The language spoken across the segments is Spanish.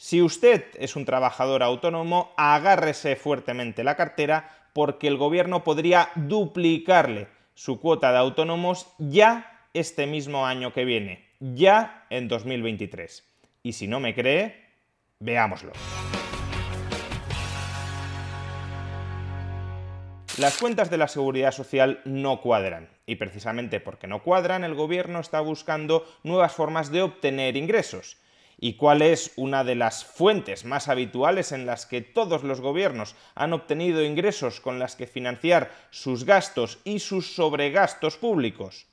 Si usted es un trabajador autónomo, agárrese fuertemente la cartera porque el gobierno podría duplicarle su cuota de autónomos ya este mismo año que viene, ya en 2023. Y si no me cree, veámoslo. Las cuentas de la seguridad social no cuadran y precisamente porque no cuadran el gobierno está buscando nuevas formas de obtener ingresos. ¿Y cuál es una de las fuentes más habituales en las que todos los gobiernos han obtenido ingresos con las que financiar sus gastos y sus sobregastos públicos?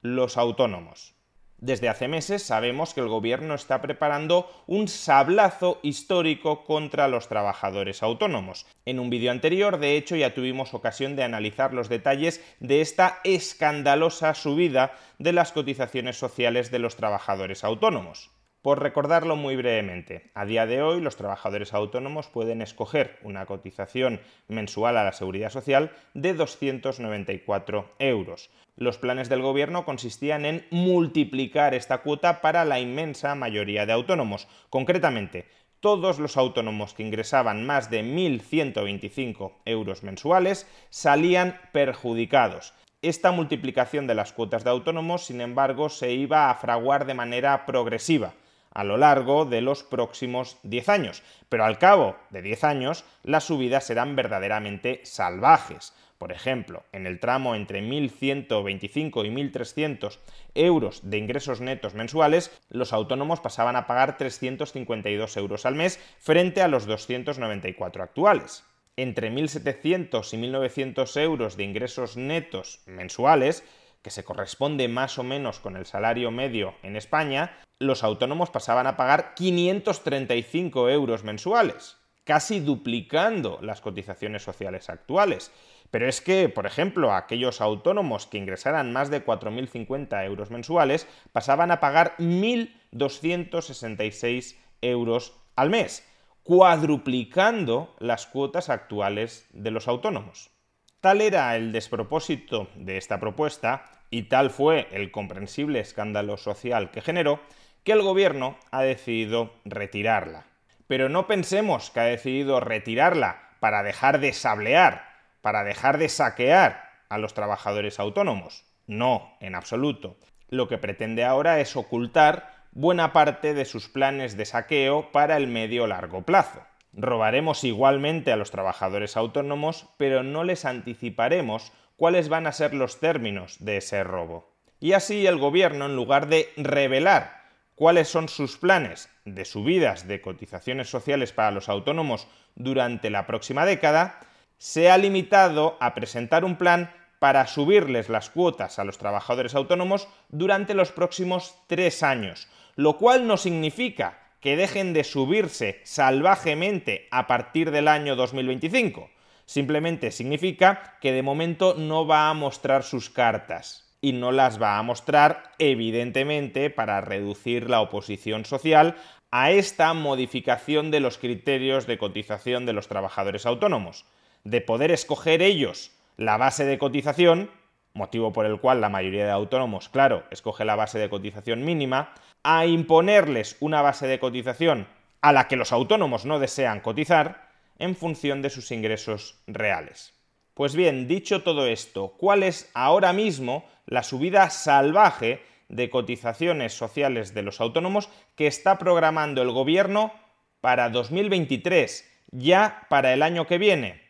Los autónomos. Desde hace meses sabemos que el gobierno está preparando un sablazo histórico contra los trabajadores autónomos. En un vídeo anterior, de hecho, ya tuvimos ocasión de analizar los detalles de esta escandalosa subida de las cotizaciones sociales de los trabajadores autónomos. Por recordarlo muy brevemente, a día de hoy los trabajadores autónomos pueden escoger una cotización mensual a la seguridad social de 294 euros. Los planes del gobierno consistían en multiplicar esta cuota para la inmensa mayoría de autónomos. Concretamente, todos los autónomos que ingresaban más de 1.125 euros mensuales salían perjudicados. Esta multiplicación de las cuotas de autónomos, sin embargo, se iba a fraguar de manera progresiva a lo largo de los próximos 10 años. Pero al cabo de 10 años, las subidas serán verdaderamente salvajes. Por ejemplo, en el tramo entre 1.125 y 1.300 euros de ingresos netos mensuales, los autónomos pasaban a pagar 352 euros al mes frente a los 294 actuales. Entre 1.700 y 1.900 euros de ingresos netos mensuales, que se corresponde más o menos con el salario medio en España, los autónomos pasaban a pagar 535 euros mensuales, casi duplicando las cotizaciones sociales actuales. Pero es que, por ejemplo, aquellos autónomos que ingresaran más de 4.050 euros mensuales pasaban a pagar 1.266 euros al mes, cuadruplicando las cuotas actuales de los autónomos. Tal era el despropósito de esta propuesta y tal fue el comprensible escándalo social que generó, que el gobierno ha decidido retirarla. Pero no pensemos que ha decidido retirarla para dejar de sablear, para dejar de saquear a los trabajadores autónomos. No, en absoluto. Lo que pretende ahora es ocultar buena parte de sus planes de saqueo para el medio largo plazo. Robaremos igualmente a los trabajadores autónomos, pero no les anticiparemos cuáles van a ser los términos de ese robo. Y así el gobierno, en lugar de revelar cuáles son sus planes de subidas de cotizaciones sociales para los autónomos durante la próxima década, se ha limitado a presentar un plan para subirles las cuotas a los trabajadores autónomos durante los próximos tres años, lo cual no significa que dejen de subirse salvajemente a partir del año 2025, Simplemente significa que de momento no va a mostrar sus cartas y no las va a mostrar evidentemente para reducir la oposición social a esta modificación de los criterios de cotización de los trabajadores autónomos, de poder escoger ellos la base de cotización, motivo por el cual la mayoría de autónomos, claro, escoge la base de cotización mínima, a imponerles una base de cotización a la que los autónomos no desean cotizar, en función de sus ingresos reales. Pues bien, dicho todo esto, ¿cuál es ahora mismo la subida salvaje de cotizaciones sociales de los autónomos que está programando el gobierno para 2023, ya para el año que viene?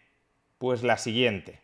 Pues la siguiente.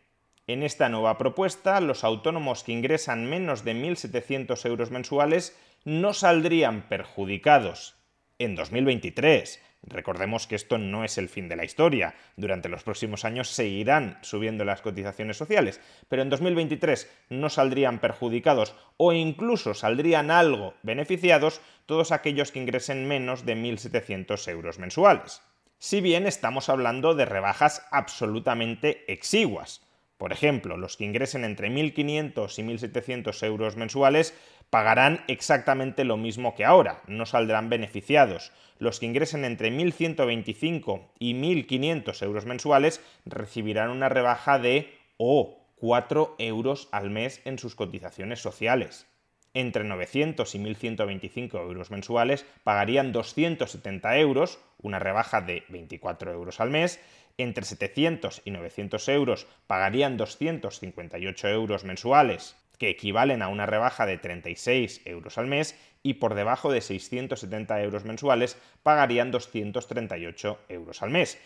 En esta nueva propuesta, los autónomos que ingresan menos de 1.700 euros mensuales no saldrían perjudicados en 2023. Recordemos que esto no es el fin de la historia. Durante los próximos años seguirán subiendo las cotizaciones sociales, pero en 2023 no saldrían perjudicados o incluso saldrían algo beneficiados todos aquellos que ingresen menos de 1.700 euros mensuales. Si bien estamos hablando de rebajas absolutamente exiguas. Por ejemplo, los que ingresen entre 1.500 y 1.700 euros mensuales pagarán exactamente lo mismo que ahora, no saldrán beneficiados. Los que ingresen entre 1.125 y 1.500 euros mensuales recibirán una rebaja de o 4 euros al mes en sus cotizaciones sociales. Entre 900 y 1.125 euros mensuales pagarían 270 euros, una rebaja de 24 euros al mes, entre 700 y 900 euros pagarían 258 euros mensuales, que equivalen a una rebaja de 36 euros al mes, y por debajo de 670 euros mensuales pagarían 238 euros al mes.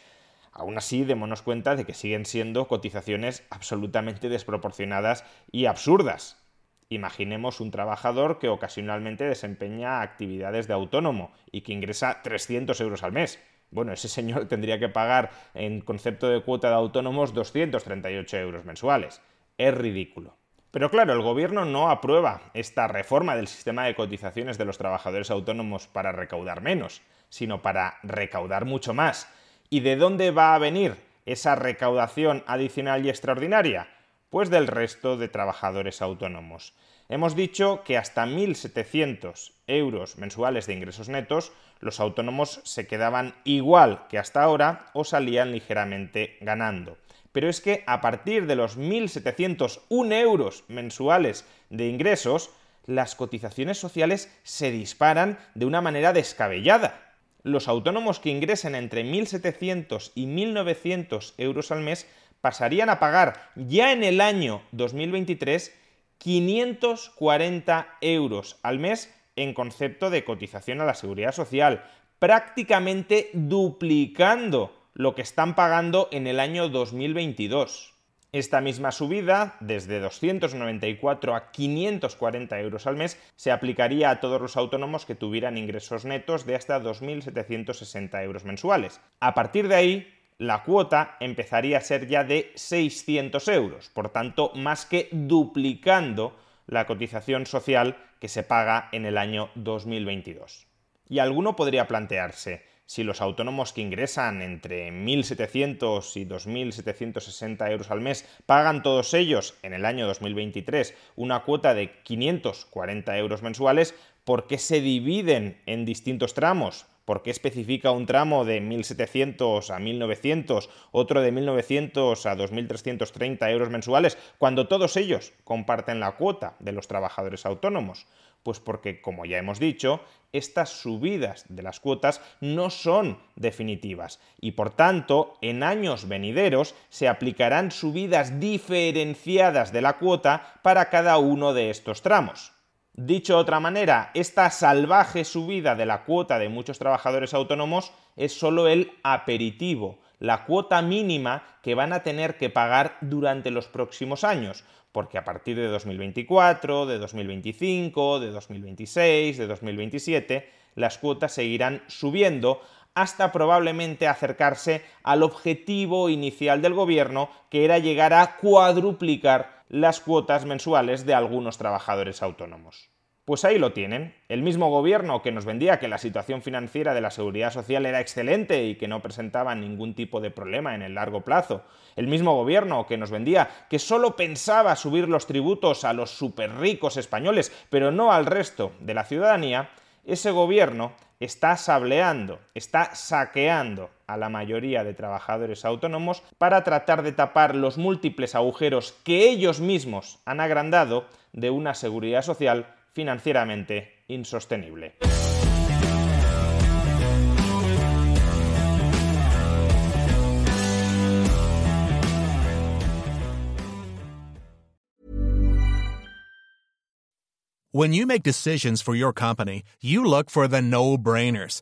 Aún así, démonos cuenta de que siguen siendo cotizaciones absolutamente desproporcionadas y absurdas. Imaginemos un trabajador que ocasionalmente desempeña actividades de autónomo y que ingresa 300 euros al mes. Bueno, ese señor tendría que pagar en concepto de cuota de autónomos 238 euros mensuales. Es ridículo. Pero claro, el gobierno no aprueba esta reforma del sistema de cotizaciones de los trabajadores autónomos para recaudar menos, sino para recaudar mucho más. ¿Y de dónde va a venir esa recaudación adicional y extraordinaria? Pues del resto de trabajadores autónomos. Hemos dicho que hasta 1.700 euros mensuales de ingresos netos los autónomos se quedaban igual que hasta ahora o salían ligeramente ganando. Pero es que a partir de los 1.701 euros mensuales de ingresos, las cotizaciones sociales se disparan de una manera descabellada. Los autónomos que ingresen entre 1.700 y 1.900 euros al mes pasarían a pagar ya en el año 2023 540 euros al mes en concepto de cotización a la seguridad social, prácticamente duplicando lo que están pagando en el año 2022. Esta misma subida, desde 294 a 540 euros al mes, se aplicaría a todos los autónomos que tuvieran ingresos netos de hasta 2.760 euros mensuales. A partir de ahí, la cuota empezaría a ser ya de 600 euros, por tanto, más que duplicando la cotización social que se paga en el año 2022. Y alguno podría plantearse, si los autónomos que ingresan entre 1.700 y 2.760 euros al mes pagan todos ellos en el año 2023 una cuota de 540 euros mensuales, ¿por qué se dividen en distintos tramos? ¿Por qué especifica un tramo de 1.700 a 1.900, otro de 1.900 a 2.330 euros mensuales, cuando todos ellos comparten la cuota de los trabajadores autónomos? Pues porque, como ya hemos dicho, estas subidas de las cuotas no son definitivas y por tanto en años venideros se aplicarán subidas diferenciadas de la cuota para cada uno de estos tramos. Dicho de otra manera, esta salvaje subida de la cuota de muchos trabajadores autónomos es solo el aperitivo, la cuota mínima que van a tener que pagar durante los próximos años, porque a partir de 2024, de 2025, de 2026, de 2027, las cuotas seguirán subiendo hasta probablemente acercarse al objetivo inicial del gobierno, que era llegar a cuadruplicar las cuotas mensuales de algunos trabajadores autónomos. Pues ahí lo tienen. El mismo gobierno que nos vendía que la situación financiera de la seguridad social era excelente y que no presentaba ningún tipo de problema en el largo plazo. El mismo gobierno que nos vendía que solo pensaba subir los tributos a los superricos españoles, pero no al resto de la ciudadanía, ese gobierno está sableando, está saqueando a la mayoría de trabajadores autónomos para tratar de tapar los múltiples agujeros que ellos mismos han agrandado de una seguridad social financieramente insostenible. When you make decisions for your company, you look for the no-brainers.